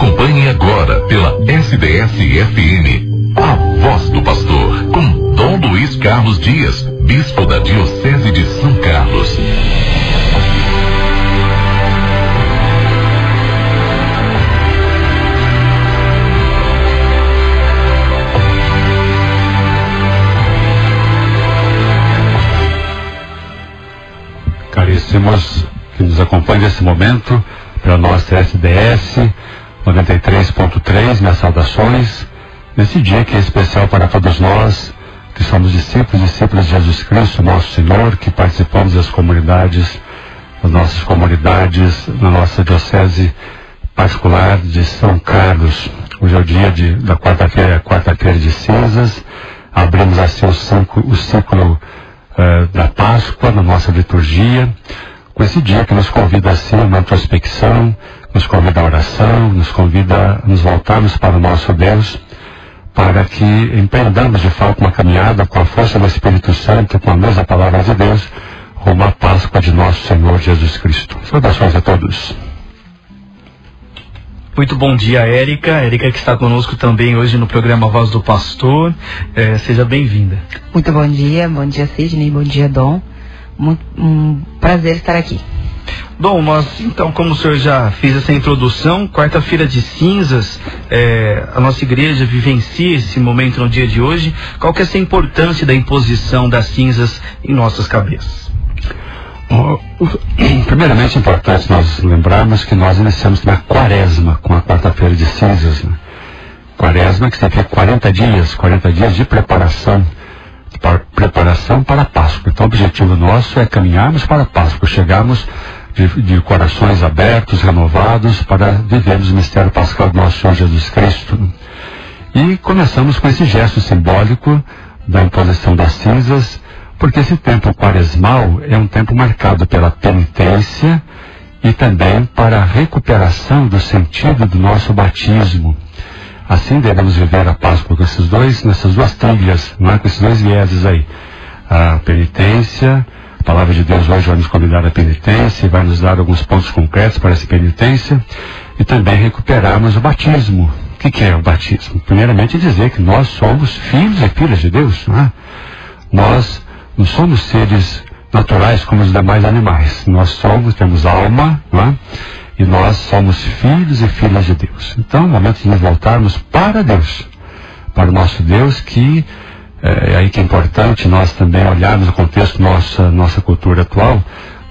Acompanhe agora pela SDS-FM. A Voz do Pastor, com Dom Luiz Carlos Dias, Bispo da Diocese de São Carlos. Caríssimos que nos acompanham nesse momento, pela nossa SDS 93.3, minhas saudações, nesse dia que é especial para todos nós, que somos discípulos e discípulos de Jesus Cristo, nosso Senhor, que participamos das comunidades, das nossas comunidades, na nossa diocese particular de São Carlos. Hoje é o dia de, da quarta-feira, quarta-feira de cinzas, abrimos assim o ciclo, o ciclo uh, da Páscoa na nossa liturgia, com esse dia que nos convida assim a uma introspecção, nos convida a oração, nos convida a nos voltarmos para o nosso Deus, para que empreendamos de fato uma caminhada com a força do Espírito Santo, com a mesma palavra de Deus, rumo à Páscoa de nosso Senhor Jesus Cristo. Saudações a todos. Muito bom dia, Érica. Érica que está conosco também hoje no programa Voz do Pastor. É, seja bem-vinda. Muito bom dia, bom dia Sidney, bom dia Dom. Muito, um prazer estar aqui. Bom, nós então, como o senhor já fez essa introdução, quarta-feira de cinzas, é, a nossa igreja vivencia esse momento no dia de hoje. Qual que é essa importância da imposição das cinzas em nossas cabeças? Primeiramente é importante nós lembrarmos que nós iniciamos na quaresma com a quarta-feira de cinzas. Né? Quaresma que significa 40 dias, 40 dias de preparação para preparação para a Páscoa. Então, o objetivo nosso é caminharmos para a Páscoa, chegarmos de, de corações abertos, renovados, para vivermos o mistério pascal do nosso Senhor Jesus Cristo. E começamos com esse gesto simbólico da imposição das cinzas, porque esse tempo quaresmal é um tempo marcado pela penitência e também para a recuperação do sentido do nosso batismo. Assim devemos viver a Páscoa com esses dois, nessas duas trilhas, não é? com esses dois vieses aí. A penitência, a palavra de Deus hoje vai nos convidar à penitência e vai nos dar alguns pontos concretos para essa penitência e também recuperarmos o batismo. O que, que é o batismo? Primeiramente dizer que nós somos filhos e filhas de Deus, é? Nós não somos seres naturais como os demais animais. Nós somos, temos alma, é? E nós somos filhos e filhas de Deus. Então, é momento de nos voltarmos para Deus. Para o nosso Deus, que é, é aí que é importante nós também olharmos o contexto nossa nossa cultura atual.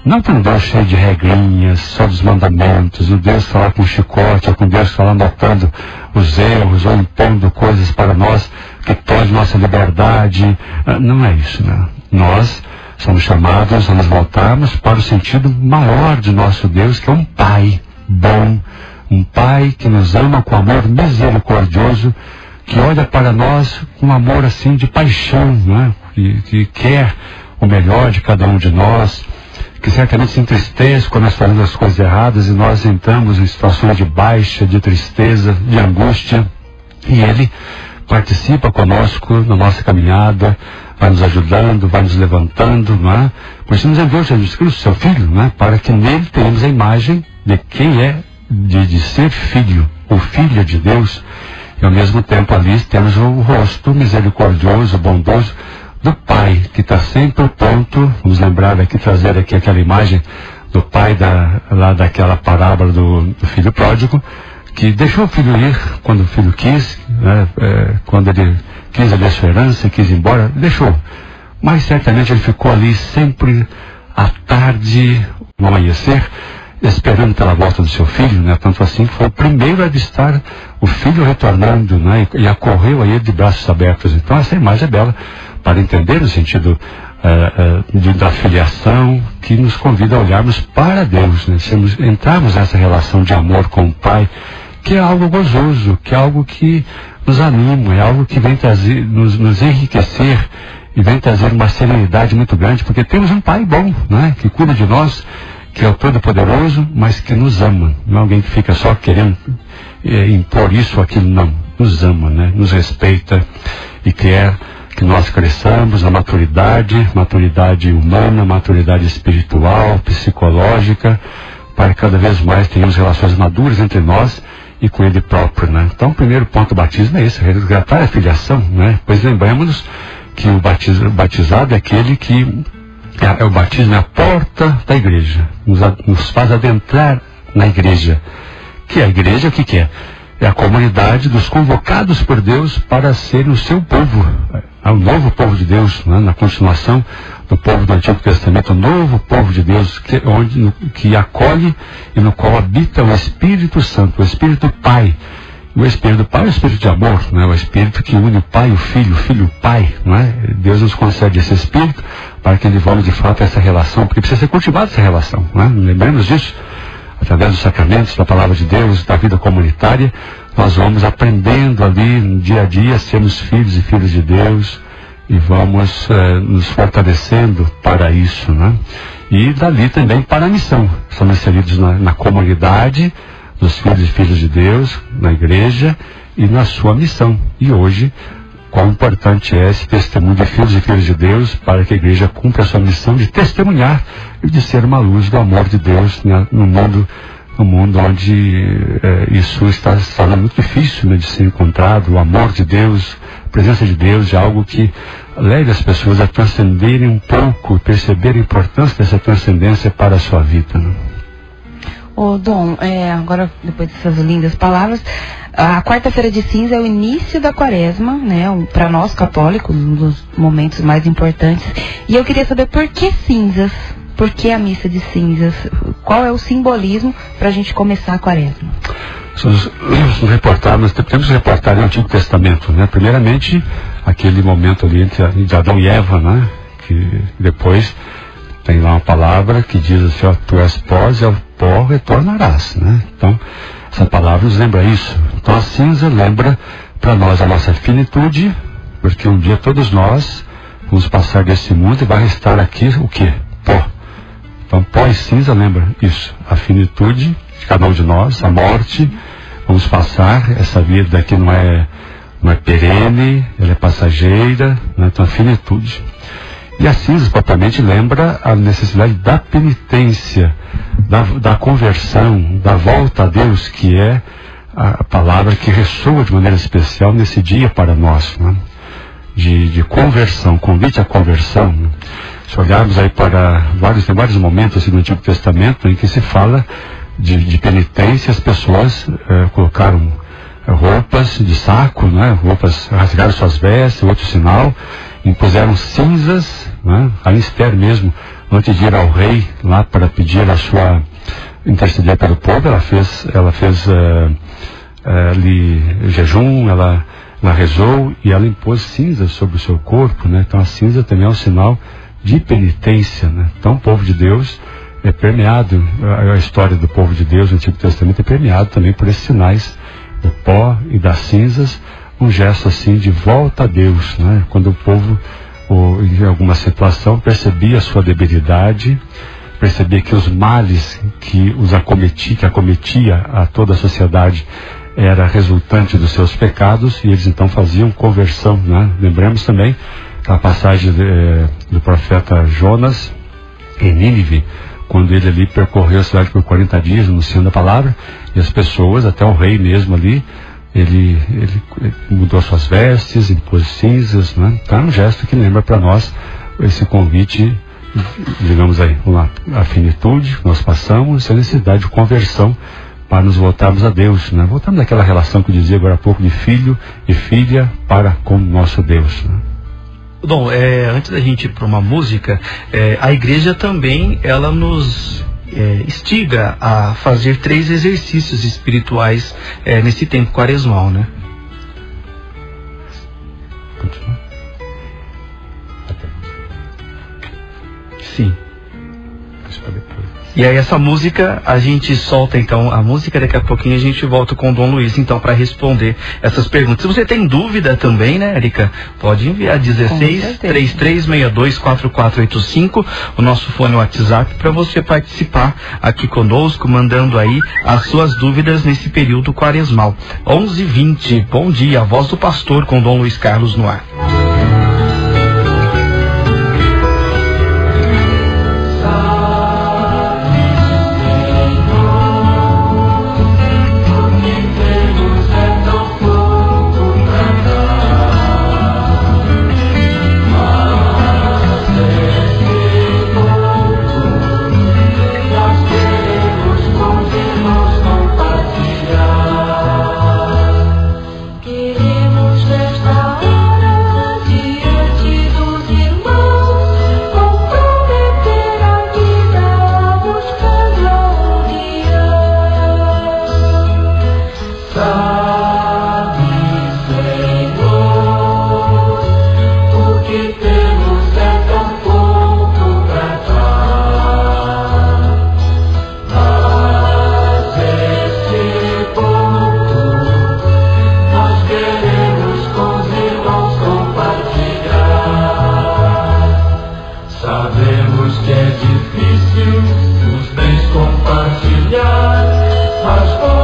Não para um Deus cheio de regrinhas, só dos mandamentos, o Deus está com chicote, ou com Deus lá anotando os erros, ou impondo coisas para nós que pode nossa liberdade. Ah, não é isso, não. Nós somos chamados a nos voltarmos para o sentido maior de nosso Deus, que é um Pai bom, um Pai que nos ama com amor misericordioso, que olha para nós com amor assim de paixão, né? que, que quer o melhor de cada um de nós, que certamente se entristece quando nós fazemos as coisas erradas e nós entramos em situações de baixa, de tristeza, de angústia, e Ele participa conosco na nossa caminhada, vai nos ajudando, vai nos levantando, não é? Por nos enviou Jesus Cristo, seu Filho, não é? Para que nele tenhamos a imagem de quem é, de, de ser filho, o Filho de Deus, e ao mesmo tempo ali temos o rosto misericordioso, bondoso do Pai, que está sempre pronto, vamos lembrar aqui, trazer aqui aquela imagem do pai da, lá daquela parábola do, do filho pródigo, que deixou o filho ir quando o filho quis, né, é, quando ele quis a sua herança, quis ir embora, deixou. Mas certamente ele ficou ali sempre à tarde, no amanhecer, esperando pela volta do seu filho, né? Tanto assim que foi o primeiro a avistar o filho retornando, né? E, e acorreu a ele de braços abertos. Então essa imagem é bela para entender o sentido uh, uh, de, da filiação que nos convida a olharmos para Deus, né? Sermos, entrarmos nessa relação de amor com o Pai, que é algo gozoso, que é algo que nos anima, é algo que vem trazer, nos, nos enriquecer e vem trazer uma serenidade muito grande, porque temos um Pai bom, né? Que cuida de nós que é o Todo-Poderoso, mas que nos ama. Não é alguém que fica só querendo é, impor isso ou aquilo, não. Nos ama, né? Nos respeita e quer que nós cresçamos na maturidade, maturidade humana, maturidade espiritual, psicológica, para que cada vez mais tenhamos relações maduras entre nós e com ele próprio, né? Então, o primeiro ponto do batismo é esse, resgatar a filiação, né? Pois lembramos que o batizado é aquele que é, é, o batismo é a porta da igreja, nos, nos faz adentrar na igreja. Que é a igreja, o que, que é? É a comunidade dos convocados por Deus para serem o seu povo, é o novo povo de Deus, né? na continuação do povo do Antigo Testamento, o novo povo de Deus, que, onde, que acolhe e no qual habita o Espírito Santo, o Espírito Pai. O Espírito Pai é o Espírito de amor, não é? o Espírito que une o Pai o Filho, o Filho e o Pai. Não é? Deus nos concede esse Espírito para que volte de fato essa relação, porque precisa ser cultivada essa relação. Não é? Lembremos disso? Através dos sacramentos, da palavra de Deus, da vida comunitária, nós vamos aprendendo ali no dia a dia, sermos filhos e filhas de Deus, e vamos eh, nos fortalecendo para isso, né? E dali também para a missão. Somos inseridos na, na comunidade dos filhos e filhas de Deus, na igreja e na sua missão. E hoje, quão importante é esse testemunho de filhos e filhas de Deus para que a igreja cumpra a sua missão de testemunhar e de ser uma luz do amor de Deus né, no mundo no mundo onde eh, isso está sendo muito difícil né, de ser encontrado, o amor de Deus, a presença de Deus é algo que leve as pessoas a transcenderem um pouco, perceber a importância dessa transcendência para a sua vida. Né? Ô, Dom, é, agora, depois dessas lindas palavras, a quarta-feira de cinza é o início da quaresma, né? Para nós católicos, um dos momentos mais importantes. E eu queria saber por que cinzas? Por que a missa de cinzas? Qual é o simbolismo para a gente começar a quaresma? Reportar, nós temos que reportar no Antigo Testamento, né? Primeiramente, aquele momento ali entre Adão e Eva, né? Que depois tem lá uma palavra que diz assim, ó, tu és pó e ao pó retornarás, né? Então, essa palavra nos lembra isso. Então a cinza lembra para nós a nossa finitude, porque um dia todos nós vamos passar desse mundo e vai restar aqui o que? Pó. Então pó e cinza lembra isso, a finitude de cada um de nós, a morte, vamos passar, essa vida aqui não é, não é perene, ela é passageira, né? então a finitude. E a cinza propriamente lembra a necessidade da penitência, da, da conversão, da volta a Deus, que é a, palavra que ressoa de maneira especial nesse dia para nós, né? de, de conversão, convite à conversão. Se olharmos aí para vários, tem vários momentos assim, no Antigo Testamento em que se fala de, de penitência, as pessoas eh, colocaram roupas de saco, né? roupas, rasgaram suas vestes, outro sinal, impuseram cinzas, né? a Esther mesmo, antes de ir ao rei lá para pedir a sua interceder pelo povo, ela fez, ela fez uh, ali jejum, ela, ela rezou e ela impôs cinzas sobre o seu corpo, né? Então a cinza também é um sinal de penitência, né? Então o povo de Deus é permeado, a, história do povo de Deus no Antigo Testamento é permeado também por esses sinais do pó e das cinzas, um gesto assim de volta a Deus, né? Quando o povo, ou, em alguma situação, percebia a sua debilidade, percebia que os males que os acometia, que acometia a toda a sociedade era resultante dos seus pecados e eles então faziam conversão, né? Lembramos também a passagem de, eh, do profeta Jonas em Nínive, quando ele ali percorreu a cidade por 40 dias anunciando a palavra e as pessoas, até o rei mesmo ali, ele, ele, mudou suas vestes, impôs cinzas, né? Então é um gesto que lembra para nós esse convite, digamos aí, uma a finitude que nós passamos a necessidade de conversão para nos voltarmos a Deus, né? Voltamos àquela relação que eu dizia agora há pouco de filho e filha para com nosso Deus, né? Bom, é, antes da gente ir para uma música, é, a igreja também ela nos é, instiga a fazer três exercícios espirituais é, nesse tempo quaresmal, né? Sim. E aí essa música, a gente solta então a música, daqui a pouquinho a gente volta com o Dom Luiz então para responder essas perguntas. Se você tem dúvida também, né, Erika, pode enviar 16 3362 4485, o nosso fone WhatsApp para você participar aqui conosco, mandando aí as suas dúvidas nesse período quaresmal. 11:20. Bom dia, a voz do pastor com Dom Luiz Carlos no ar. Hush,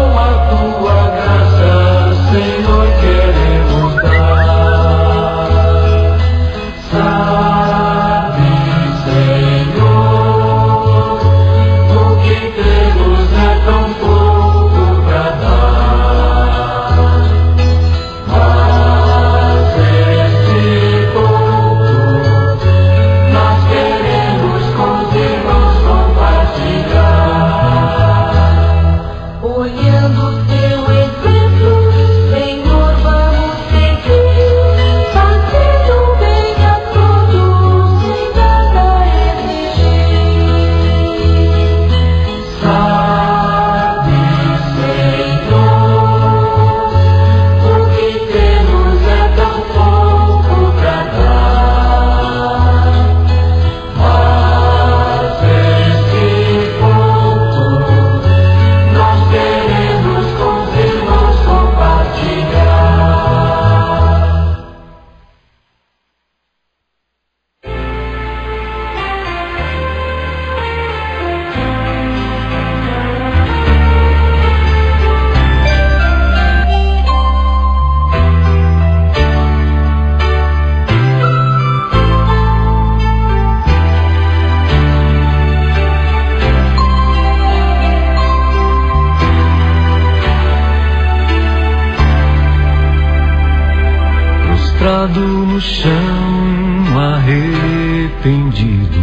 prostrado no chão, arrependido,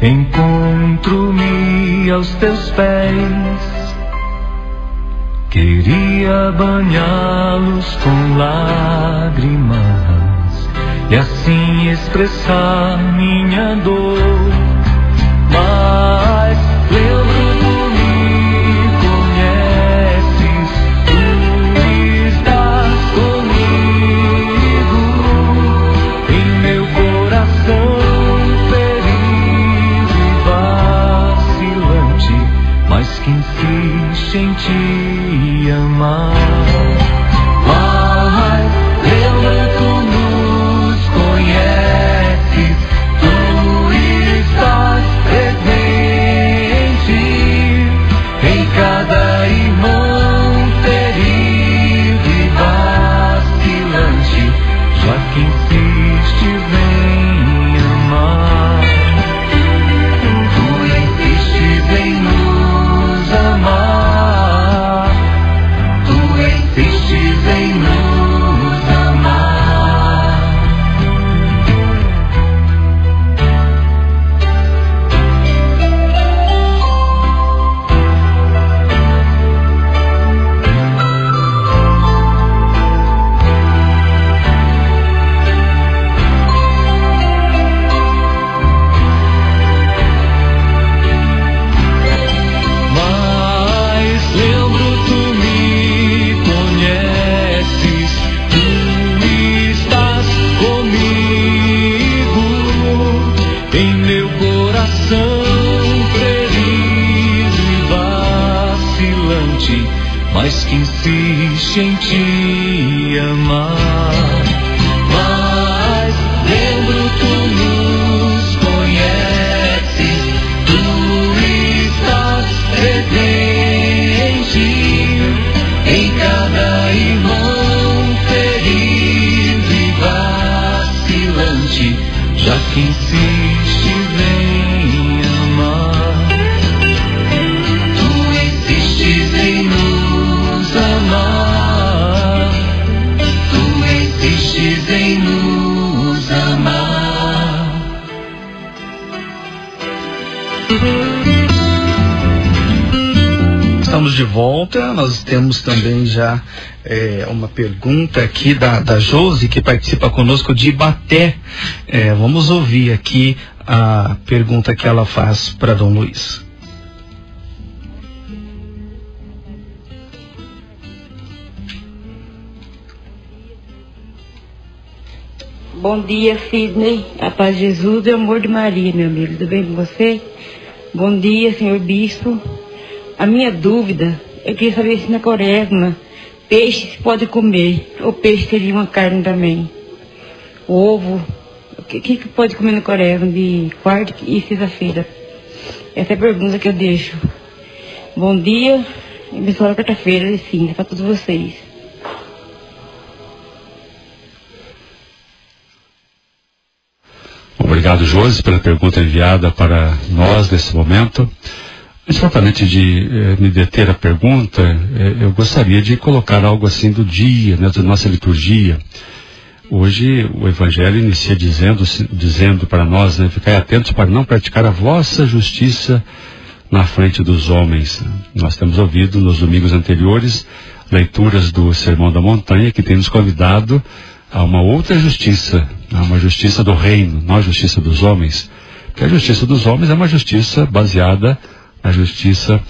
encontro-me aos teus pés. Queria banhá-los com lágrimas e assim expressar minha dor. Mas temos também já é, uma pergunta aqui da, da Josi, que participa conosco de Ibaté. É, vamos ouvir aqui a pergunta que ela faz para Dom Luiz. Bom dia, Sidney. A paz de Jesus e o amor de Maria, meu amigo. Tudo bem com você? Bom dia, senhor bispo. A minha dúvida, eu queria saber se na quaresma peixe se pode comer, ou peixe seria uma carne também. Ovo, o que, que pode comer na quaresma de quarta e sexta-feira? Essa é a pergunta que eu deixo. Bom dia, e abençoada quarta-feira de cinza para todos vocês. Obrigado, Josi, pela pergunta enviada para nós nesse momento. Propriamente de eh, me deter a pergunta, eh, eu gostaria de colocar algo assim do dia, né, da nossa liturgia. Hoje o Evangelho inicia dizendo, dizendo para nós, né, ficai atentos para não praticar a vossa justiça na frente dos homens. Nós temos ouvido nos domingos anteriores leituras do Sermão da Montanha que tem nos convidado a uma outra justiça, a uma justiça do reino, não a justiça dos homens. Porque a justiça dos homens é uma justiça baseada na justiça,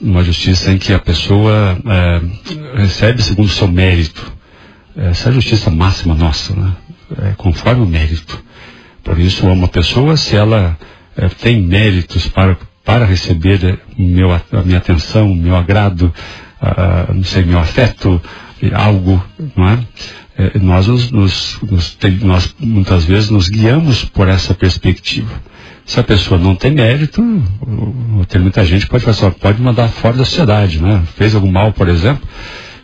uma justiça em que a pessoa é, recebe segundo o seu mérito. Essa é a justiça máxima nossa, né? É, conforme o mérito. Por isso, uma pessoa, se ela é, tem méritos para, para receber meu, a minha atenção, meu agrado, ah, não sei, meu afeto, algo, não é? É, nós, nos, nos, nos nós muitas vezes nos guiamos por essa perspectiva. Se a pessoa não tem mérito, tem muita gente que pode falar assim, ó, pode mandar fora da sociedade, né? Fez algum mal, por exemplo,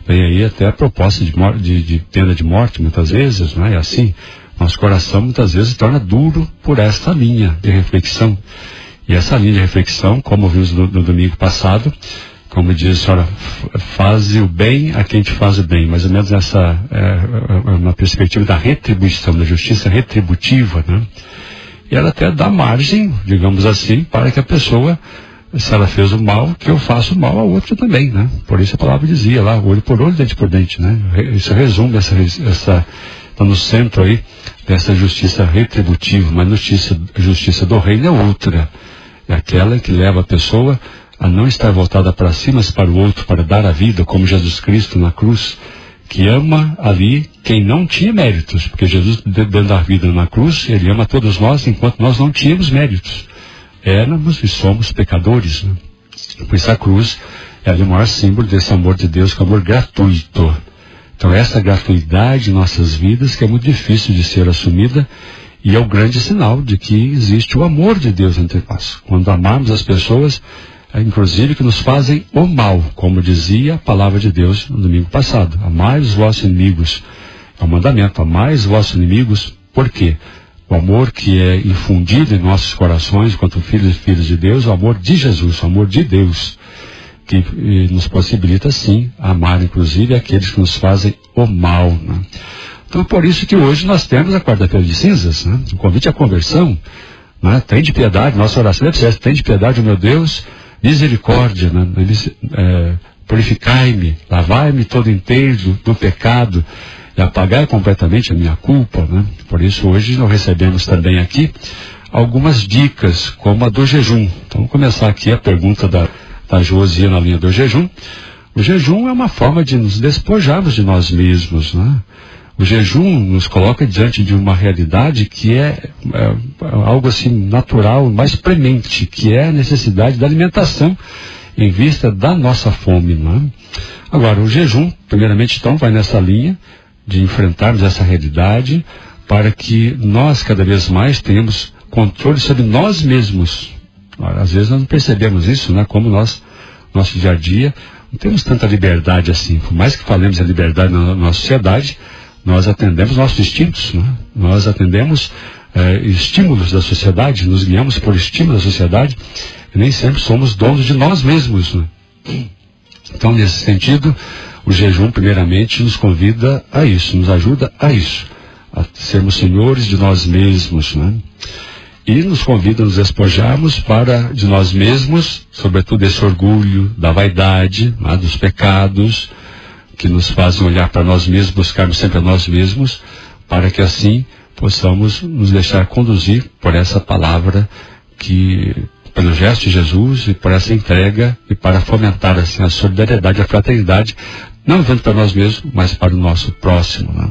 vem aí até a proposta de, de, de pena de morte, muitas vezes, né? Assim, nosso coração muitas vezes se torna duro por esta linha de reflexão. E essa linha de reflexão, como vimos no, no domingo passado, como diz a senhora, faz o bem a quem te faz o bem, mais ou menos essa, é, uma perspectiva da retribuição, da justiça retributiva, né? E ela até dá margem, digamos assim, para que a pessoa, se ela fez o mal, que eu faça o mal ao outro também, né? Por isso a palavra dizia lá, olho por olho, dente por dente, né? Isso resume essa, essa está no centro aí dessa justiça retributiva, mas a justiça, a justiça do reino é outra. É aquela que leva a pessoa a não estar voltada para si, mas para o outro, para dar a vida, como Jesus Cristo na cruz, que ama ali quem não tinha méritos, porque Jesus, dando a vida na cruz, ele ama todos nós enquanto nós não tínhamos méritos. Éramos e somos pecadores. Né? Por isso a cruz é o maior símbolo desse amor de Deus, que é o amor gratuito. Então essa gratuidade em nossas vidas, que é muito difícil de ser assumida, e é o grande sinal de que existe o amor de Deus entre nós. Quando amarmos as pessoas, inclusive que nos fazem o mal, como dizia a palavra de Deus no domingo passado. Amai os vossos inimigos. É o um mandamento, amai os vossos inimigos. Por quê? O amor que é infundido em nossos corações, enquanto filhos e filhas de Deus, o amor de Jesus, o amor de Deus, que eh, nos possibilita sim amar, inclusive, aqueles que nos fazem o mal. Né? Então, por isso que hoje nós temos a quarta-feira de cinzas, né? o convite à conversão. Né? Tem de piedade, nossa oração deve ser: tem de piedade, meu Deus misericórdia, né? é, purificai-me, lavai-me todo inteiro do, do, pecado e apagai completamente a minha culpa. Né? Por isso hoje nós recebemos também aqui algumas dicas, como a do jejum. Então vamos começar aqui a pergunta da, da Josia na linha do jejum. O jejum é uma forma de nos despojarmos de nós mesmos, né? O jejum nos coloca diante de uma realidade que é, é, algo assim natural, mais premente, que é a necessidade da alimentação em vista da nossa fome. Não é? Agora, o jejum, primeiramente, então, vai nessa linha de enfrentarmos essa realidade para que nós cada vez mais tenhamos controle sobre nós mesmos. Às vezes nós não percebemos isso, né? Como nós, nosso dia a dia, não temos tanta liberdade assim. Por mais que falemos em liberdade na nossa sociedade, nós atendemos nossos instintos, né? nós atendemos é, estímulos da sociedade, nos guiamos por estímulos da sociedade e nem sempre somos donos de nós mesmos. Né? Então, nesse sentido, o jejum, primeiramente, nos convida a isso, nos ajuda a isso, a sermos senhores de nós mesmos. Né? E nos convida a nos despojarmos para de nós mesmos, sobretudo esse orgulho da vaidade, né, dos pecados, que nos fazem olhar para nós mesmos, buscarmos sempre a nós mesmos, para que assim possamos nos deixar conduzir por essa palavra que pelo gesto de Jesus e por essa entrega e para fomentar assim a solidariedade, a fraternidade, não vendo para nós mesmos, mas para o nosso próximo. Né?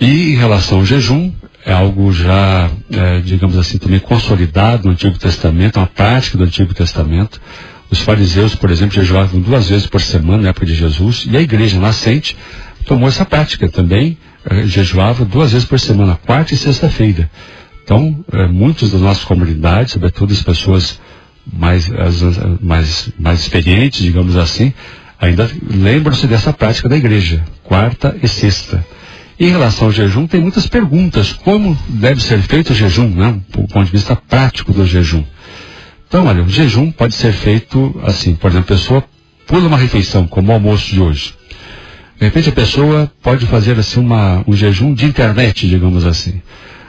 E em relação ao jejum, é algo já, é, digamos assim, também consolidado no Antigo Testamento, uma prática do Antigo Testamento. Os fariseus, por exemplo, jejuavam duas vezes por semana na época de Jesus, e a igreja nascente tomou essa prática também, eh, jejuava duas vezes por semana, quarta e sexta-feira. Então, eh, muitos das nossas comunidades, sobretudo as pessoas mais, as, mais, mais experientes, digamos assim, ainda lembram-se dessa prática da igreja, quarta e sexta. Em relação ao jejum, tem muitas perguntas. Como deve ser feito o jejum, né? do ponto de vista prático do jejum. Então, olha, o jejum pode ser feito assim, por exemplo, a pessoa pula uma refeição, como o almoço de hoje. De repente a pessoa pode fazer assim uma, um jejum de internet, digamos assim.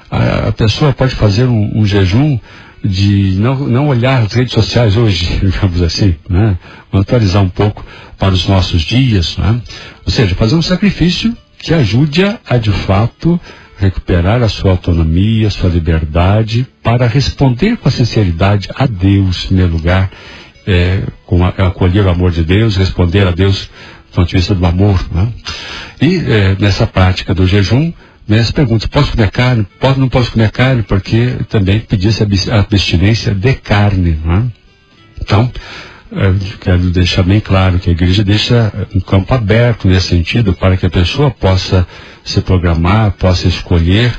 A, a pessoa pode fazer um, um, jejum de não, não olhar as redes sociais hoje, digamos assim, né? atualizar um pouco para os nossos dias, né? Ou seja, fazer um sacrifício que ajude-a a de fato recuperar a sua autonomia, a sua liberdade, para responder com sinceridade a Deus, em primeiro lugar, é, com a, acolher o amor de Deus, responder a Deus do ponto de vista do amor. Né? E é, nessa prática do jejum, né, se pergunta, posso comer carne? Pode, não posso comer carne, porque também pedia-se a abstinência de carne. Né? Então, quero deixar bem claro que a igreja deixa um campo aberto nesse sentido para que a pessoa possa se programar, possa escolher.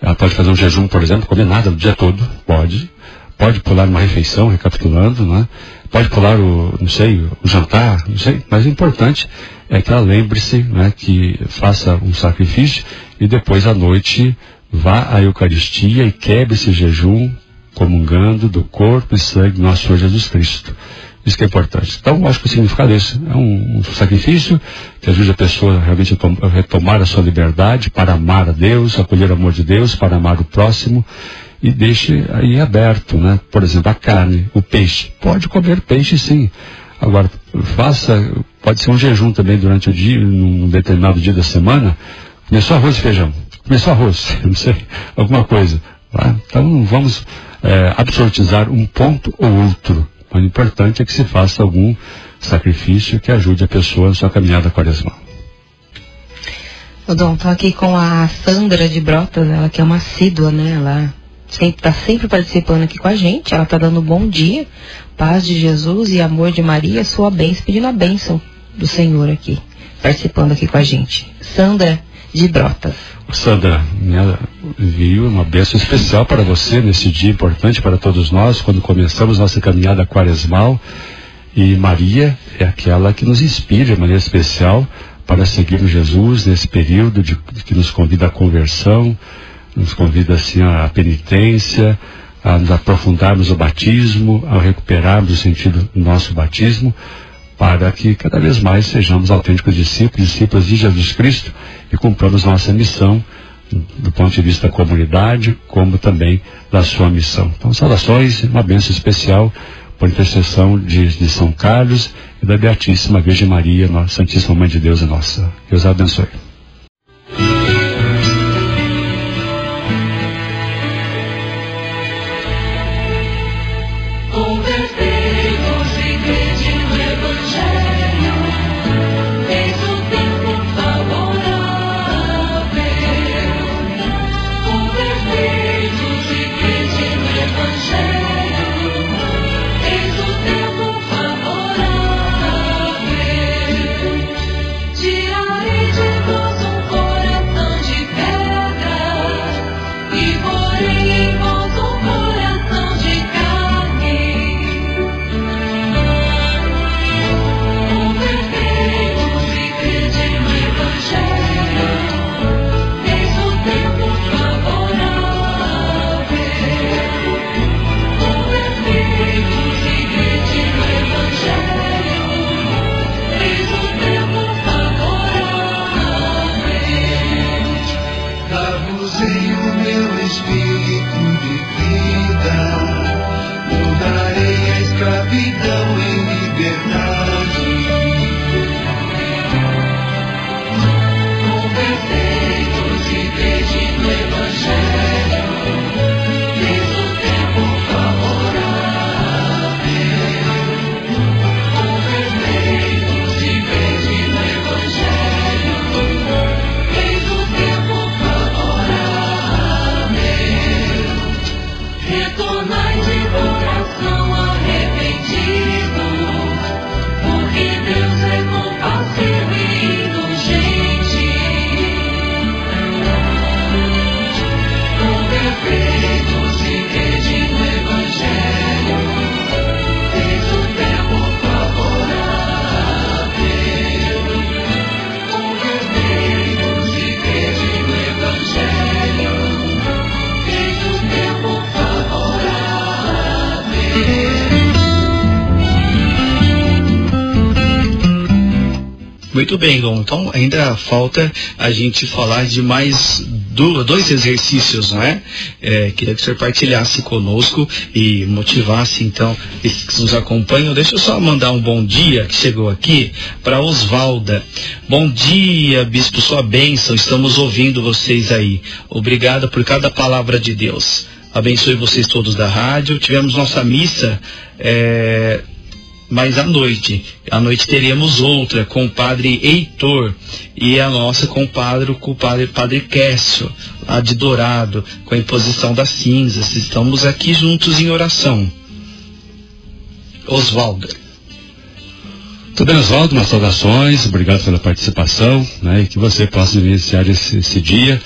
Ela pode fazer um jejum, por exemplo, comer nada o dia todo, pode. Pode pular uma refeição, recapitulando, né? Pode pular o, não sei, o jantar, não sei. Mas o importante é que ela lembre-se, né, que faça um sacrifício e depois à noite vá à Eucaristia e quebre esse jejum comungando do corpo e sangue do nosso Senhor Jesus Cristo. Isso que é importante. Então, acho que o significado é esse. É um, um sacrifício que ajude a pessoa realmente a, tom, a retomar a sua liberdade para amar a Deus, acolher o amor de Deus, para amar o próximo e deixe aí aberto, né? Por exemplo, a carne, o peixe. Pode comer peixe sim. Agora, faça, pode ser um jejum também durante o dia, num determinado dia da semana. Começou arroz e feijão. Começou arroz, não sei, alguma coisa. Tá? Então vamos é, absolutizar um ponto ou outro. O importante é que se faça algum sacrifício que ajude a pessoa na sua caminhada quaresmal. Dom, estou aqui com a Sandra de Brotas, ela que é uma assídua, né? Ela está sempre participando aqui com a gente. Ela está dando bom dia, paz de Jesus e amor de Maria, sua bênção, pedindo a bênção do Senhor aqui, participando aqui com a gente. Sandra de Brotas. Sandra, minha, viu uma bênção especial para você nesse dia importante para todos nós, quando começamos nossa caminhada quaresmal. E Maria é aquela que nos inspira de maneira especial para seguirmos Jesus nesse período de que nos convida à conversão, nos convida assim à penitência, a nos aprofundarmos o batismo, a recuperarmos o sentido do nosso batismo, para que cada vez mais sejamos autênticos discípulos, discípulos de Jesus Cristo e cumpramos nossa missão do ponto de vista da comunidade, como também da sua missão. Então, saudações, uma bênção especial por intercessão de, de São Carlos e da Beatíssima Virgem Maria, nossa Santíssima Mãe de Deus e nossa. Deus abençoe. O meu espírito bem. Então ainda falta a gente falar de mais do- dois exercícios, não é? É, Queria que o senhor partilhasse conosco e motivasse então esses que nos acompanham. Deixa eu só mandar um bom dia que chegou aqui para Osvalda. Bom dia, Bispo, sua bênção. Estamos ouvindo vocês aí. Obrigada por cada palavra de Deus. Abençoe vocês todos da rádio. Tivemos nossa missa. é, mas à noite, à noite teríamos outra com o padre Heitor e a nossa com o padre, com o padre, padre Quécio, lá de Dourado, com a imposição das cinzas. Estamos aqui juntos em oração. Oswaldo. Tudo bem, Oswaldo? Umas saudações, obrigado pela participação, né? E que você possa iniciar esse, esse dia,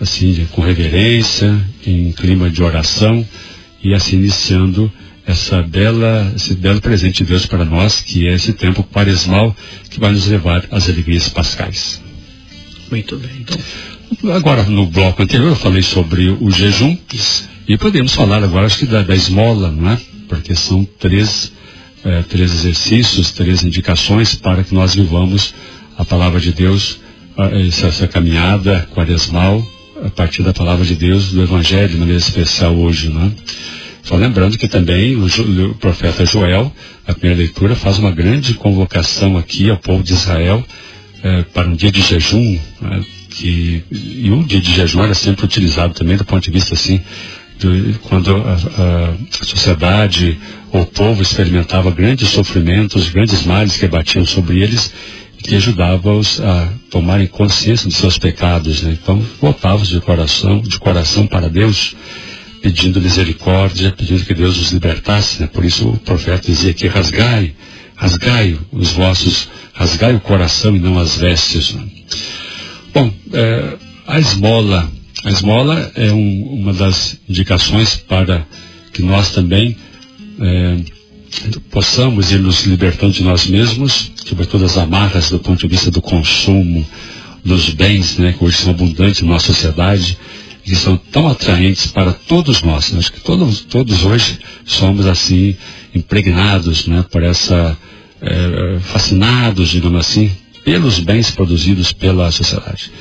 assim, com reverência, em clima de oração, e assim iniciando essa bela, esse belo presente de Deus para nós, que é esse tempo quaresmal que vai nos levar às alegrias pascais. Muito bem, então. Agora, no bloco anterior, eu falei sobre o jejum, e podemos falar agora, acho que da, da esmola, não é? Porque são três eh, três exercícios, três indicações para que nós vivamos a palavra de Deus, ah, essa, essa caminhada quaresmal, a partir da palavra de Deus, do Evangelho, de maneira especial hoje, né? Só lembrando que também o, o profeta Joel, a primeira leitura, faz uma grande convocação aqui ao povo de Israel eh, para um dia de jejum, né, que, e o dia de jejum era sempre utilizado também do ponto de vista assim, de- quando a, a sociedade ou o povo experimentava grandes sofrimentos, grandes males que batiam sobre eles, que ajudava-os a tomarem consciência de seus pecados. Né? Então, voltavam de coração, de coração para Deus, pedindo misericórdia, pedindo que Deus os libertasse. Né? Por isso o profeta dizia que rasgai, rasgai os vossos, rasgai o coração e não as vestes. Né? Bom, eh, a esmola, a esmola é um- uma das indicações para que nós também eh, possamos ir nos libertando de nós mesmos, sobretudo as amarras do ponto de vista do consumo, dos bens, né, que hoje são abundantes na nossa sociedade, que são tão atraentes para todos nós. Acho que todos, todos hoje somos assim, impregnados né, por essa, eh, fascinados, digamos assim, pelos bens produzidos pela sociedade.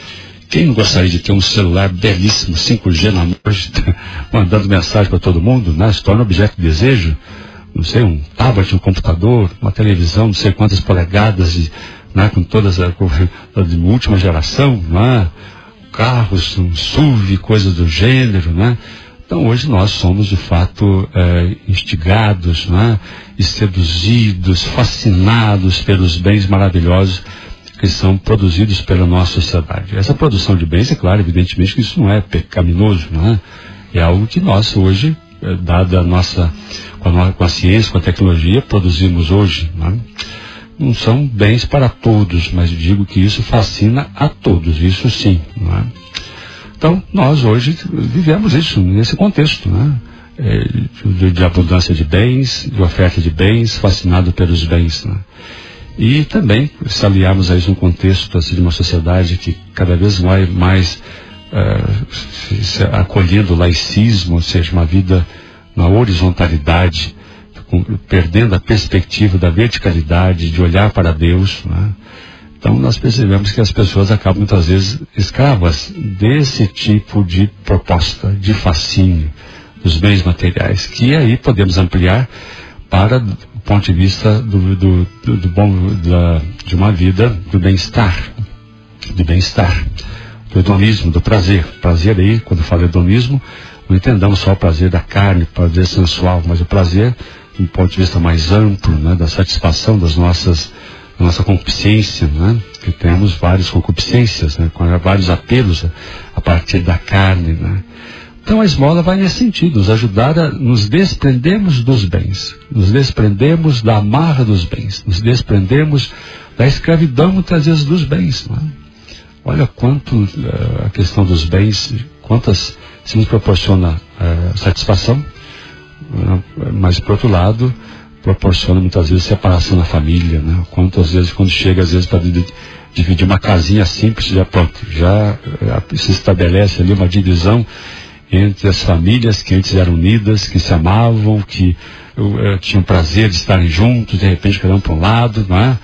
Quem não gostaria de ter um celular belíssimo, 5G na mão, mandando mensagem para todo mundo, né? Se torna objeto de desejo. Não sei, um tablet, um computador, uma televisão, não sei quantas polegadas, de, né? com todas as de última geração, não é? Carros, um SUV, coisas do gênero, né? Então hoje nós somos de fato eh, instigados, né? e seduzidos, fascinados pelos bens maravilhosos que são produzidos pela nossa sociedade. Essa produção de bens, é claro, evidentemente que isso não é pecaminoso, não é? É algo que nós hoje, eh, dada a nossa, com a, com a ciência, com a tecnologia, produzimos hoje, não é? Não são bens para todos, mas digo que isso fascina a todos, isso sim, é? Então, nós hoje vivemos isso, nesse contexto, né? É, de, de abundância de bens, de oferta de bens, fascinado pelos bens, né? E também, se aliarmos a isso um contexto assim, de uma sociedade que cada vez mais, mais eh, se- se acolhendo o laicismo, ou seja, uma vida na horizontalidade, perdendo a perspectiva da verticalidade, de olhar para Deus, né? Então nós percebemos que as pessoas acabam muitas vezes escravas desse tipo de proposta, de fascínio dos bens materiais, que aí podemos ampliar para o ponto de vista do, do, do- do bom, da, de uma vida do bem-estar, do bem-estar, do hedonismo, do prazer. Prazer aí, quando falo hedonismo, não entendamos só o prazer da carne, prazer sensual, mas o prazer, do ponto de vista mais amplo, né, da satisfação das nossas, da nossa concupiscência, né, que temos várias concupiscências, né, vários apelos a, partir da carne, né. Então a esmola vai nesse sentido, nos ajudar a nos desprendermos dos bens, nos desprendermos da amarra dos bens, nos desprendermos da escravidão muitas vezes dos bens. Não é? Olha quanto eh, a questão dos bens, quantas se nos proporciona eh, satisfação, né? Mas por outro lado proporciona muitas vezes separação na família, né? Quantas vezes quando chega às vezes para dividir uma casinha simples já pronto, já eh, se estabelece ali uma divisão entre as famílias que antes eram unidas, que se amavam, que eh, tinham prazer de estarem juntos, de repente cada um para um lado, não é?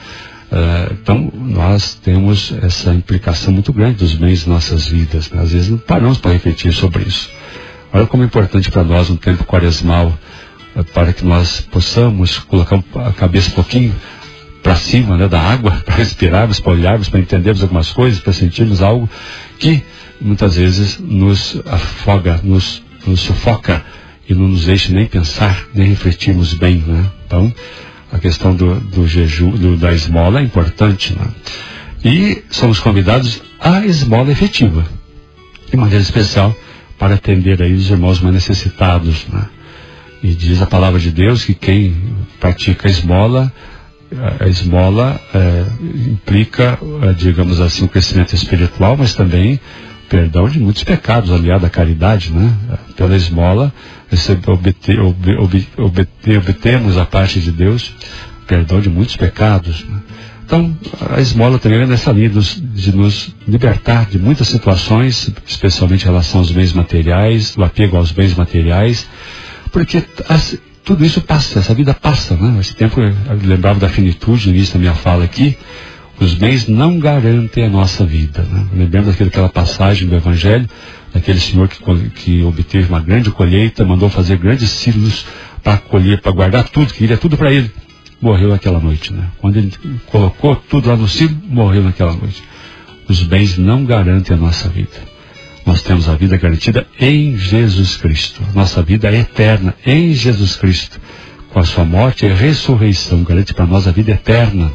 Eh, então, nós temos essa implicação muito grande dos bens de nossas vidas. né? Às vezes não paramos para refletir sobre isso. Olha como é importante para nós um tempo quaresmal, eh, para que nós possamos colocar a cabeça um pouquinho para cima né, da água, para respirarmos, para olharmos, para entendermos algumas coisas, para sentirmos algo que muitas vezes nos afoga, nos, nos sufoca e não nos deixa nem pensar, nem refletirmos bem. Né? Então, a questão do, do jejum, do- da esmola é importante. Né? E somos convidados à esmola efetiva, de maneira especial, para atender aí os irmãos mais necessitados. Né? E diz a palavra de Deus que quem pratica a esmola, a- esmola eh, implica, eh, digamos assim, o crescimento espiritual, mas também perdão de muitos pecados, aliado à caridade, né? Pela esmola, recebe- obte- ob- ob- obte- obtemos a parte de Deus perdão de muitos pecados. né? Então, a esmola também é nessa linha dos- de nos libertar de muitas situações, especialmente em relação aos bens materiais, do apego aos bens materiais, porque as- tudo isso passa, essa vida passa, né? Esse tempo, eu lembrava da finitude no início da minha fala aqui, os bens não garantem a nossa vida. Né? Lembrando daquela passagem do Evangelho, daquele senhor que, que obteve uma grande colheita, mandou fazer grandes silos para colher, para guardar tudo, queria tudo para ele. Morreu naquela noite. Né? Quando ele colocou tudo lá no silo, morreu naquela noite. Os bens não garantem a nossa vida. Nós temos a vida garantida em Jesus Cristo. Nossa vida é eterna em Jesus Cristo. Com a sua morte e ressurreição, garante para nós a vida eterna.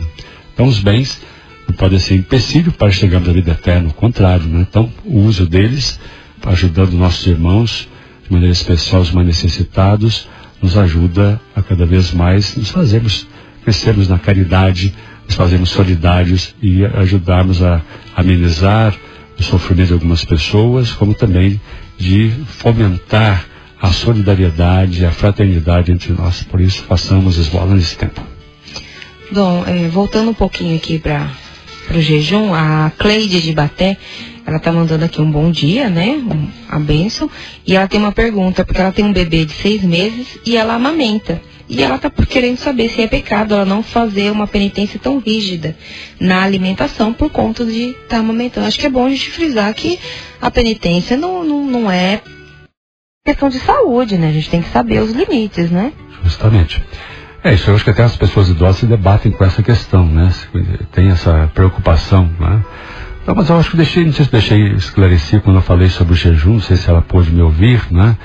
Então, os bens não podem ser empecilho para chegarmos à vida eterna, ao contrário. Né? Então, o uso deles, ajudando nossos irmãos, de maneira especial os mais necessitados, nos ajuda a cada vez mais nos fazermos crescermos na caridade, nos fazermos solidários e ajudarmos a amenizar o sofrimento de algumas pessoas, como também de fomentar a solidariedade, a fraternidade entre nós. Por isso, façamos esmola nesse tempo. Dom, é, voltando um pouquinho aqui para o jejum, a Cleide de Baté, ela tá mandando aqui um bom dia, né? Um, a bênção. E ela tem uma pergunta, porque ela tem um bebê de seis meses e ela amamenta. E ela tá querendo saber se é pecado ela não fazer uma penitência tão rígida na alimentação por conta de estar tá amamentando. Acho que é bom a gente frisar que a penitência não, não, não é questão de saúde, né? A gente tem que saber os limites, né? Justamente. É isso, eu acho que até as pessoas idosas se debatem com essa questão, né? Tem essa preocupação, né? Não, mas eu acho que deixei, não sei se deixei esclarecer quando eu falei sobre o jejum, não sei se ela pôde me ouvir, né?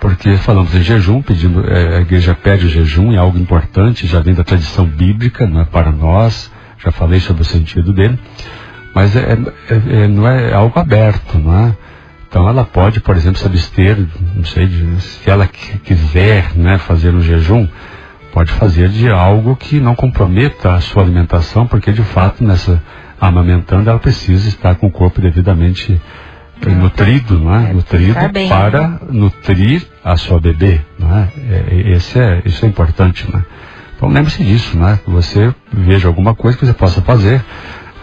Porque falamos em jejum, pedindo, é, a igreja pede o jejum, é algo importante, já vem da tradição bíblica, não é para nós, já falei sobre o sentido dele, mas é, é- é- não é algo aberto, não é? Então ela pode, por exemplo, se abster, não sei, se ela qui- quiser né, fazer um jejum, pode fazer de algo que não comprometa a sua alimentação, porque de fato nessa amamentando ela precisa estar com o corpo devidamente eh, nutrido, não é? É, nutrido bem, para né? nutrir a sua bebê, não é? É, é- esse é, isso é importante, né? Então lembre-se disso, né? Que você veja alguma coisa que você possa fazer.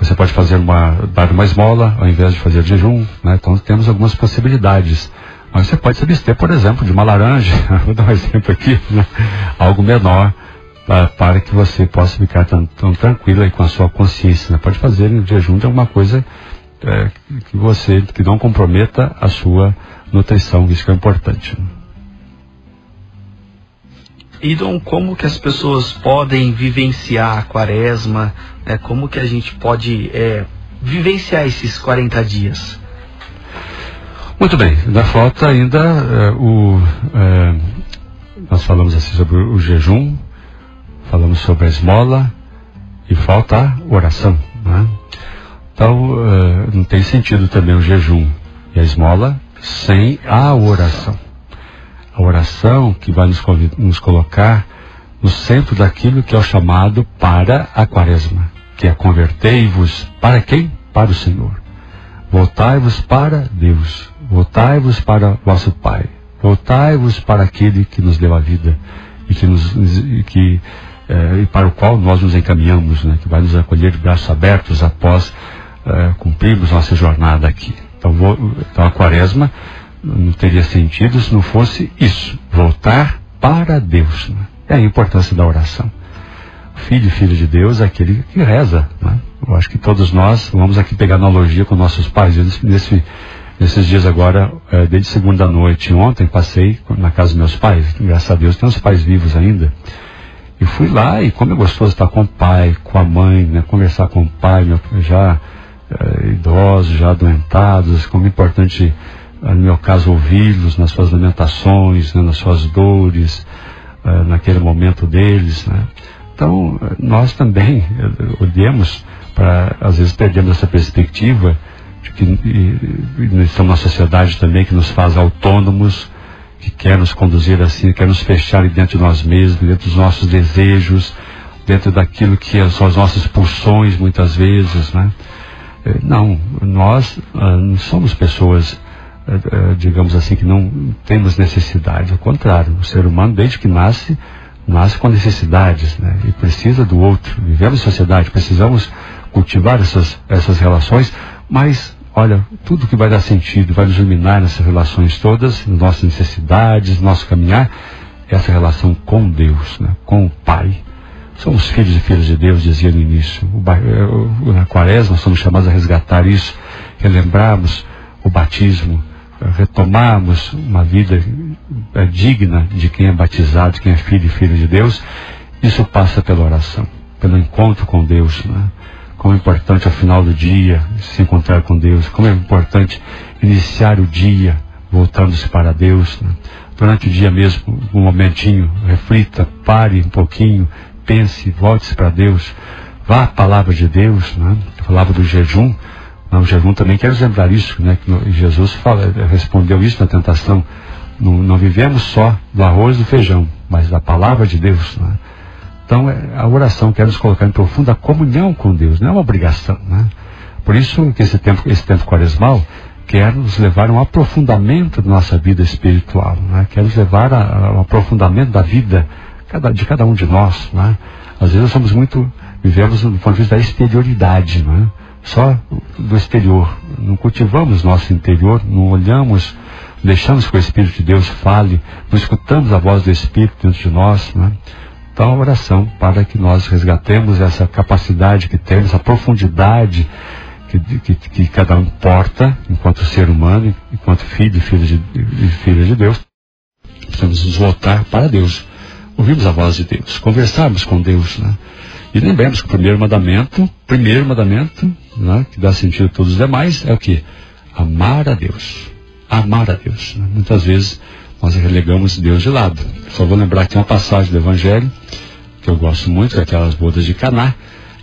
Você pode fazer uma, dar uma esmola ao invés de fazer jejum, né? Então temos algumas possibilidades. Mas você pode se abster, por exemplo, de uma laranja, vou dar um exemplo aqui, né? algo menor, pa- para que você possa ficar tão, tão tranquilo aí com a sua consciência. Né? Pode fazer em jejum de alguma coisa é, que você, que não comprometa a sua nutrição, isso que é importante. Idon, como que as pessoas podem vivenciar a quaresma? né? Como que a gente pode é, vivenciar esses 40 dias? Muito bem, ainda falta ainda eh, o. eh, nós falamos assim sobre o jejum, falamos sobre a esmola e falta a oração. Né? Então eh, não tem sentido também o jejum e a esmola sem a oração. A oração que vai nos, nos colocar no centro daquilo que é o chamado para a quaresma, que é convertei-vos para quem? Para o Senhor. Voltai-vos para Deus, voltai-vos para vosso Pai, voltai-vos para aquele que nos deu a vida e que nos e que eh, e para o qual nós nos encaminhamos, né, que vai nos acolher de braços abertos após eh, cumprirmos nossa jornada aqui. Então, vou- então a Quaresma não teria sentido se não fosse isso, voltar para Deus. Né? É a importância da oração filho e filho de Deus é aquele que reza. Né? Eu acho que todos nós vamos aqui pegar analogia com nossos pais. Nesse, nesse- nesses dias agora, eh, desde segunda noite, ontem passei na casa dos meus pais. Graças a Deus, tem uns pais vivos ainda. E fui lá e como é gostoso estar com o pai, com a mãe, né? conversar com o pai, já eh, idosos, já adoentados, como é importante, eh, no meu caso, ouvi-los nas suas lamentações, né? nas suas dores, eh, naquele momento deles. Né? Então, nós também olhamos para, às vezes perdemos essa perspectiva de que e, e estamos numa sociedade também que nos faz autônomos, que quer nos conduzir assim, quer nos fechar dentro de nós mesmos, dentro dos nossos desejos, dentro daquilo que são as nossas pulsões muitas vezes, né? Eh, Não, nós ah, não somos pessoas, eh, eh, digamos assim, que não temos necessidade. Ao contrário, o ser humano, desde que nasce, nasce com necessidades, né? E precisa do outro. Vivemos em sociedade, precisamos cultivar essas, essas relações, mas, olha, tudo que vai dar sentido, vai nos iluminar nessas relações todas, nossas necessidades, nosso caminhar, essa relação com Deus, né? com o Pai. Somos filhos e filhas de Deus, dizia no início. O, o- na quaresma somos chamados a resgatar isso, relembrarmos o batismo, eh, retomarmos uma vida eh, digna de quem é batizado, de quem é filho e filha de Deus. Isso passa pela oração, pelo encontro com Deus. Né? Como é importante ao final do dia se encontrar com Deus, como é importante iniciar o dia voltando-se para Deus. né? Durante o dia mesmo, um momentinho, reflita, pare um pouquinho, pense, volte-se para Deus. Vá à palavra de Deus, né? Eu falava do jejum, mas o jejum também quero lembrar isso, né? Que Jesus fala, respondeu isso na tentação. Não, não vivemos só do arroz e do feijão, mas da palavra de Deus. Né? Então, é, a oração quer nos colocar em profunda comunhão com Deus, não é uma obrigação. Né? Por isso que esse tempo, esse tempo quaresmal quer nos levar a um aprofundamento da nossa vida espiritual, né? quer nos levar a, a um aprofundamento da vida de cada um de nós. Né? Às vezes somos muito, vivemos do ponto de vista da exterioridade, né? só do exterior. Não cultivamos nosso interior, não olhamos, deixamos que o Espírito de Deus fale, não escutamos a voz do Espírito dentro de nós. Né? Então, a oração para que nós resgatemos essa capacidade que temos, essa profundidade que, que, que cada um porta enquanto ser humano, enquanto filho e filha de, filha de Deus. Precisamos nos voltar para Deus, ouvirmos a voz de Deus, conversarmos com Deus. Né? E lembremos que o primeiro mandamento, primeiro mandamento, né, que dá sentido a todos os demais, é o que? Amar a Deus. Amar a Deus. né? Muitas vezes nós relegamos Deus de lado. Só vou lembrar aqui uma passagem do Evangelho, que eu gosto muito, que é aquelas bodas de Caná.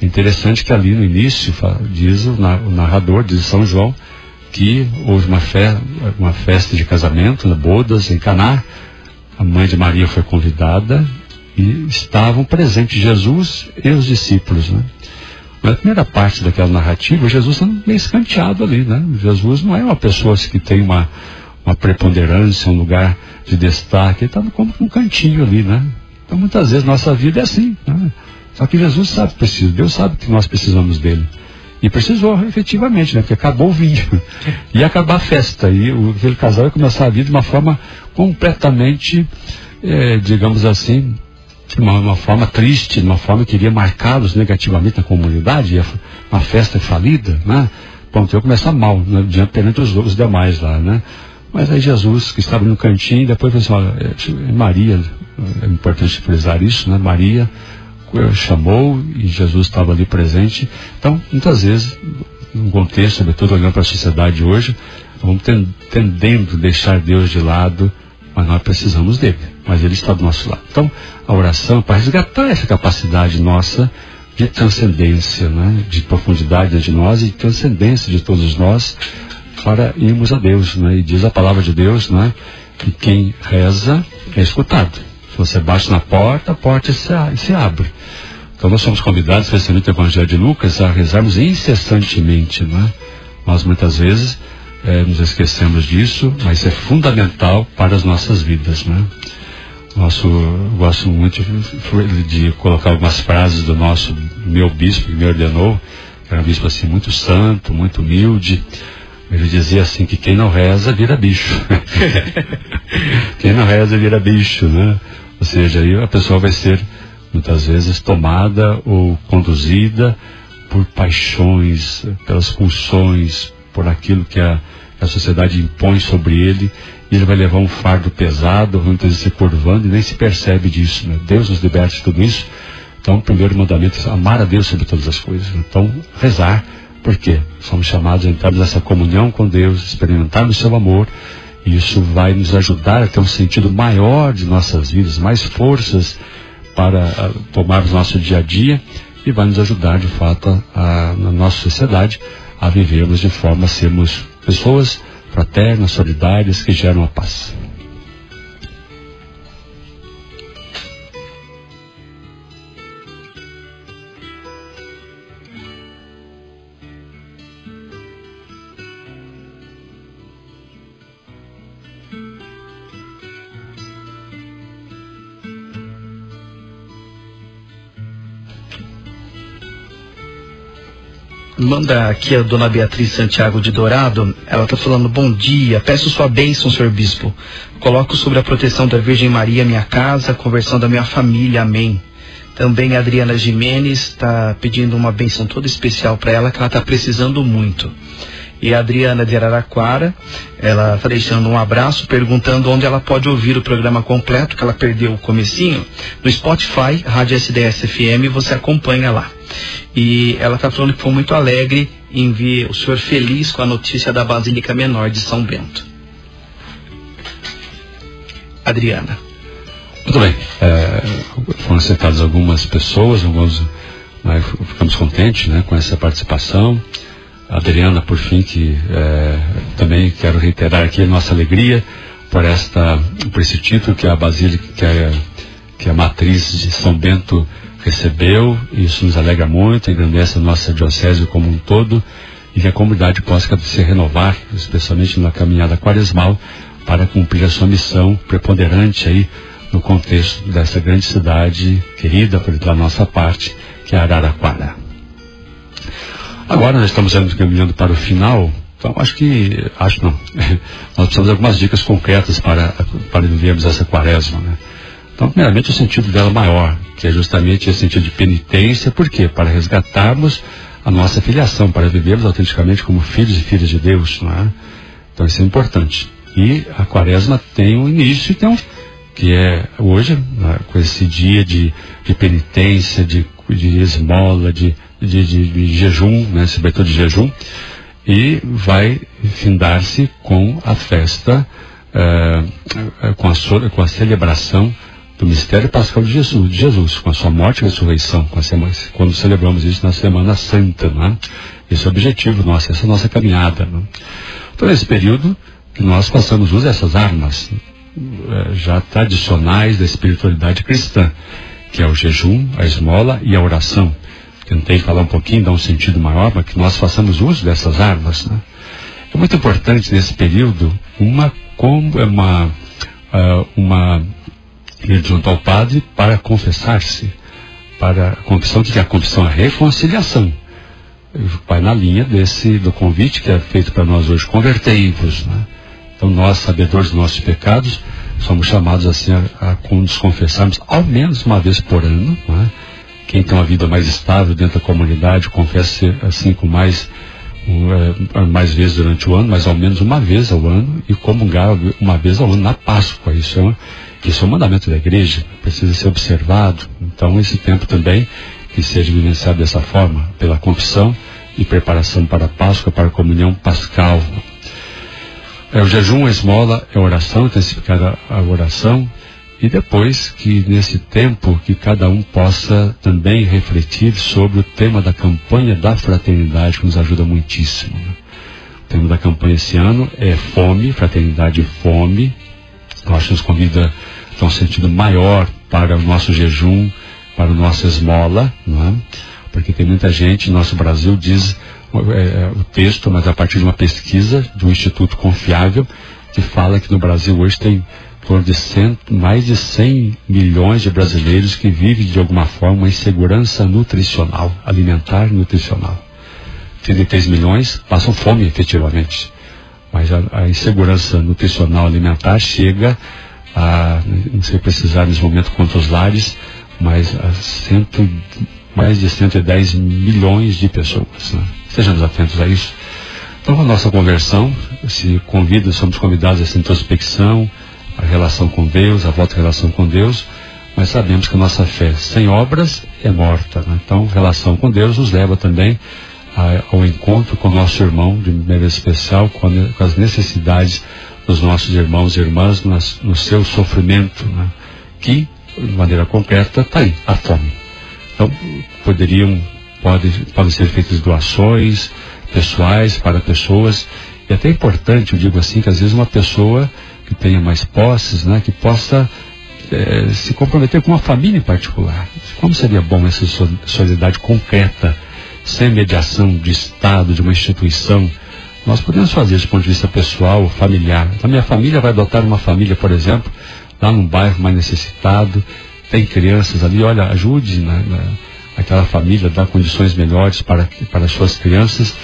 É interessante que ali no início diz o, na- narrador, diz São João, que houve uma, fe- uma festa de casamento, né, bodas em Caná. A mãe de Maria foi convidada e estavam presentes Jesus e os discípulos. Né? Na primeira parte daquela narrativa, Jesus está meio escanteado ali. Né? Jesus não é uma pessoa que tem uma, uma preponderância, um lugar de destaque, ele está como num cantinho ali. Né? Então muitas vezes nossa vida é assim. Né? Só que Jesus sabe que precisa, Deus sabe que nós precisamos dele. E precisou efetivamente, né? Porque acabou o vinho. Ia acabar a festa. E o, aquele casal ia começar a vida de uma forma completamente, eh, digamos assim, uma, uma forma triste, uma forma que iria marcá-los negativamente na comunidade, ia, uma festa falida, né? Pronto, eu começar mal, né? diante perante os, os demais lá, né? Mas aí Jesus, que estava no cantinho, depois falou assim, olha, é Maria, é importante frisar isso, né? Maria eh, chamou e Jesus estava ali presente. Então, muitas vezes, num contexto, sobretudo olhando para a sociedade hoje, vamos ten- tendendo a deixar Deus de lado, mas nós precisamos dele, mas ele está do nosso lado. Então, a oração é para resgatar essa capacidade nossa de transcendência, né? de profundidade de nós e transcendência de todos nós para irmos a Deus. Né? E diz a palavra de Deus né? que quem reza é escutado. Se você bate na porta, a porta se, se abre. Então nós somos convidados, especialmente no Evangelho de Lucas, a rezarmos incessantemente. Não é? Nós muitas vezes eh, nos esquecemos disso, mas é fundamental para as nossas vidas. Né? Nosso, gosto muito de, de colocar algumas frases do nosso meu bispo que me ordenou, que era um bispo assim muito santo, muito humilde. Ele dizia assim que quem não reza vira bicho. quem não reza vira bicho, né? Ou seja, aí a pessoa vai ser muitas vezes tomada ou conduzida por paixões, pelas pulsões, por aquilo que a, a sociedade impõe sobre ele, e ele vai levar um fardo pesado, muitas vezes se curvando e nem se percebe disso. Né? Deus nos liberte de tudo isso. Então, o primeiro mandamento é amar a Deus sobre todas as coisas. Então, rezar, porque somos chamados a entrarmos nessa comunhão com Deus, experimentarmos seu amor, e isso vai nos ajudar a ter um sentido maior de nossas vidas, mais forças para ah, tomarmos nosso dia a dia e vai nos ajudar de fato a, a- na nossa sociedade a vivermos de forma a sermos pessoas fraternas, solidárias que geram a paz. Manda aqui a dona Beatriz Santiago de Dourado. Ela está falando: Bom dia, peço sua bênção, senhor bispo. Coloco sobre a proteção da Virgem Maria minha casa, conversão da minha família. Amém. Também a Adriana Jimenez está pedindo uma bênção toda especial para ela, que ela está precisando muito. E a Adriana de Araraquara, ela está deixando um abraço, perguntando onde ela pode ouvir o programa completo, que ela perdeu o comecinho. No Spotify, Rádio SDS FM, você acompanha lá. E ela está falando que foi muito alegre em ver o senhor feliz com a notícia da Basílica Menor de São Bento. Adriana. Muito bem. É, foram citadas algumas pessoas, alguns, ficamos contentes né, com essa participação. Adriana, por fim, que é, também quero reiterar aqui a nossa alegria por, esta, por esse título que a Basílica, que a, que a matriz de São Bento recebeu. Isso nos alegra muito, engrandece a nossa diocese como um todo e que a comunidade possa se renovar, especialmente na caminhada quaresmal, para cumprir a sua missão preponderante aí no contexto dessa grande cidade querida da nossa parte, que é Araraquara. Agora nós estamos caminhando para o final, então acho que, acho não, nós precisamos de algumas dicas concretas para, para vivermos essa quaresma, né? Então, primeiramente, o sentido dela maior, que é justamente esse sentido de penitência, por quê? Para resgatarmos a nossa filiação, para vivermos autenticamente como filhos e filhas de Deus, não é? Então, isso é importante. E a quaresma tem um início e um que é hoje, né, com esse dia de, de penitência, de, de esmola, de, de, de, de jejum, né, esse abertura de jejum, e vai findar-se com a festa, eh, eh, com, a, com a celebração do mistério pascal de Jesus, de Jesus, com a sua morte e ressurreição, com a semana, quando celebramos isso na Semana Santa, né? Esse é o objetivo nosso, essa é a nossa caminhada. Né? Então, nesse período, nós passamos a usar essas armas eh, já tradicionais da espiritualidade cristã, que é o jejum, a esmola e a oração. Tentei falar um pouquinho, dar um sentido maior, mas que nós façamos uso dessas armas. Né? É muito importante nesse período uma, uma, ah, uma ir junto ao padre para confessar-se. Para a confissão, que é a confissão? A reconciliação. Vai na linha desse, do convite que é feito para nós hoje, convertei-vos. Né? Então nós, sabedores dos nossos pecados, somos chamados assim a, a nos confessarmos ao menos uma vez por ano. Né? Quem tem uma vida mais estável dentro da comunidade, confessa assim com mais, um, eh, mais vezes durante o ano, mas ao menos uma vez ao ano, e comungar uma vez ao ano na Páscoa. Isso é, uma, isso é um mandamento da igreja, precisa ser observado. Então esse tempo também que seja vivenciado dessa forma, pela confissão e preparação para a Páscoa, para a comunhão pascal. É o jejum, a esmola, é a oração, intensificar a oração e depois que nesse tempo que cada um possa também refletir sobre o tema da campanha da fraternidade que nos ajuda muitíssimo. né? O tema da campanha esse ano é fome, fraternidade e fome. Eu acho que nos convida a um sentido maior para o nosso jejum, para o nosso esmola, não é? porque tem muita gente, nosso Brasil diz é, o texto, mas a partir de uma pesquisa de um instituto confiável, que fala que no Brasil hoje tem em torno de cento, mais de 100 milhões de brasileiros que vivem de alguma forma uma insegurança nutricional, alimentar e nutricional. 33 milhões passam fome efetivamente, mas a, a insegurança nutricional alimentar chega a, não sei precisar nesse momento quantos lares, mas a cento, mais de 110 milhões de pessoas. Né? Sejamos atentos a isso. Então, a nossa conversão se convida, somos convidados a essa introspecção, a relação com Deus, a volta à relação com Deus, mas sabemos que a nossa fé sem obras é morta. Né? Então, relação com Deus nos leva também a, ao encontro com o nosso irmão, de maneira especial, com, a, com as necessidades dos nossos irmãos e irmãs nas, no seu sofrimento, né? que, de maneira concreta, está aí, a fome. Então, poderiam, pode, podem ser feitas doações pessoais para pessoas, e até é importante, eu digo assim, que às vezes uma pessoa que tenha mais posses, né, que possa eh, se comprometer com uma família em particular. Como seria bom essa so- solidariedade concreta, sem mediação de Estado, de uma instituição? Nós podemos fazer isso do ponto de vista pessoal, familiar. A minha família vai adotar uma família, por exemplo, lá num bairro mais necessitado, tem crianças ali, olha, ajude na- aquela família dar condições melhores para, para as suas crianças.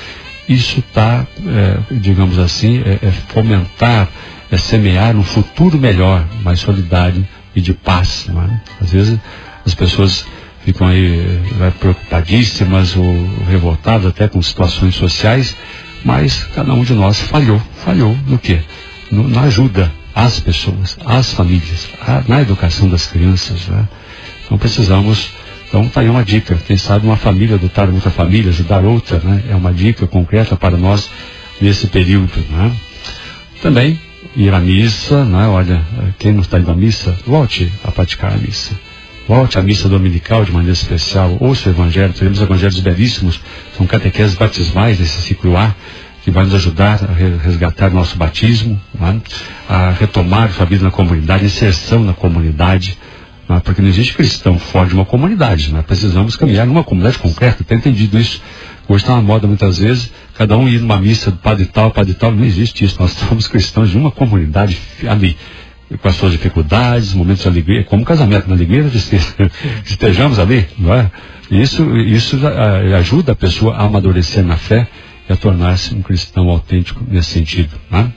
Isso está, digamos assim, é, é fomentar, é semear um futuro melhor, mais solidário e de paz. É? Às vezes as pessoas ficam aí eh, preocupadíssimas ou revoltadas até com situações sociais, mas cada um de nós falhou. Falhou no quê? No, na ajuda às pessoas, às famílias, a, na educação das crianças. Né? Então precisamos. Então está aí uma dica. Quem sabe uma família adotar outra família, ajudar outra, né? É uma dica concreta para nós nesse período. Né? Também ir à missa, né? Olha, quem não está indo à missa, volte a praticar a missa. Volte à missa dominical de maneira especial, ouça o Evangelho, teremos evangelhos belíssimos, são catequeses batismais nesse ciclo A, que vai nos ajudar a resgatar nosso batismo, né? a retomar sua vida na comunidade, inserção na comunidade, né? porque não existe cristão fora de uma comunidade, né? precisamos caminhar numa comunidade concreta, tem entendido isso. Hoje está na moda muitas vezes, cada um ir numa missa do padre tal, padre tal, não existe isso, nós somos cristãos de uma comunidade ali com as suas dificuldades, momentos de alegria, como casamento, na alegria estejamos ali, não é? Isso, isso ajuda a pessoa a amadurecer na fé e a tornar-se um cristão autêntico nesse sentido, né?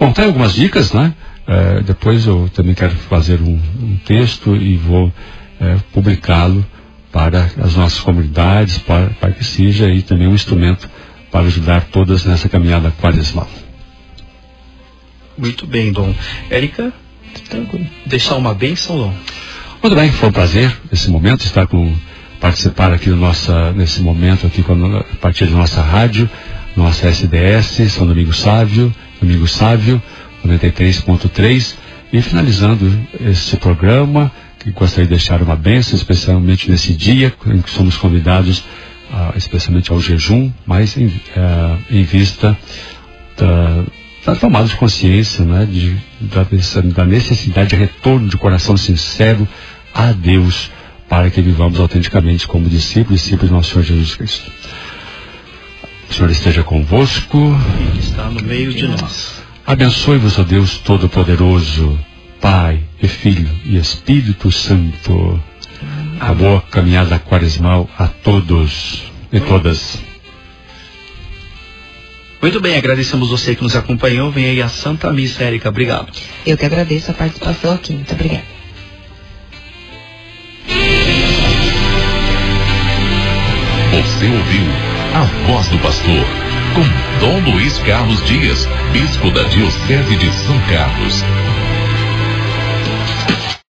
Bom, tem algumas dicas, né? É, depois eu também quero fazer um, um texto e vou é, publicá-lo para as nossas comunidades, para, para que seja aí também um instrumento para ajudar todas nessa caminhada quaresmal. Muito bem, Dom. Érica, deixar uma bênção, Dom. Muito bem, foi um prazer esse momento estar com participar aqui do nossa, nesse momento aqui com, a partir da nossa rádio, nossa SDS, São Domingos Sávio, Domingo Sávio, 93.3 e finalizando esse programa, que gostaria de deixar uma bênção, especialmente nesse dia em que somos convidados, especialmente ao jejum, mas em, uh, em vista da da tomada de consciência né, de, da, da necessidade de retorno de coração sincero a Deus para que vivamos autenticamente como discípulos, discípulos do nosso Senhor Jesus Cristo. O Senhor esteja convosco. Ele está no meio de nós. Abençoe-vos, ó Deus Todo-Poderoso, Pai e Filho e Espírito Santo. A boa caminhada quaresmal a todos e todas. Muito bem, agradecemos você que nos acompanhou. Vem aí a Santa Missa, Érica. Obrigado. Eu que agradeço a participação aqui. Muito obrigada. Você ouviu a voz do pastor com Dom Luiz Carlos Dias, bispo da Diocese de São Carlos.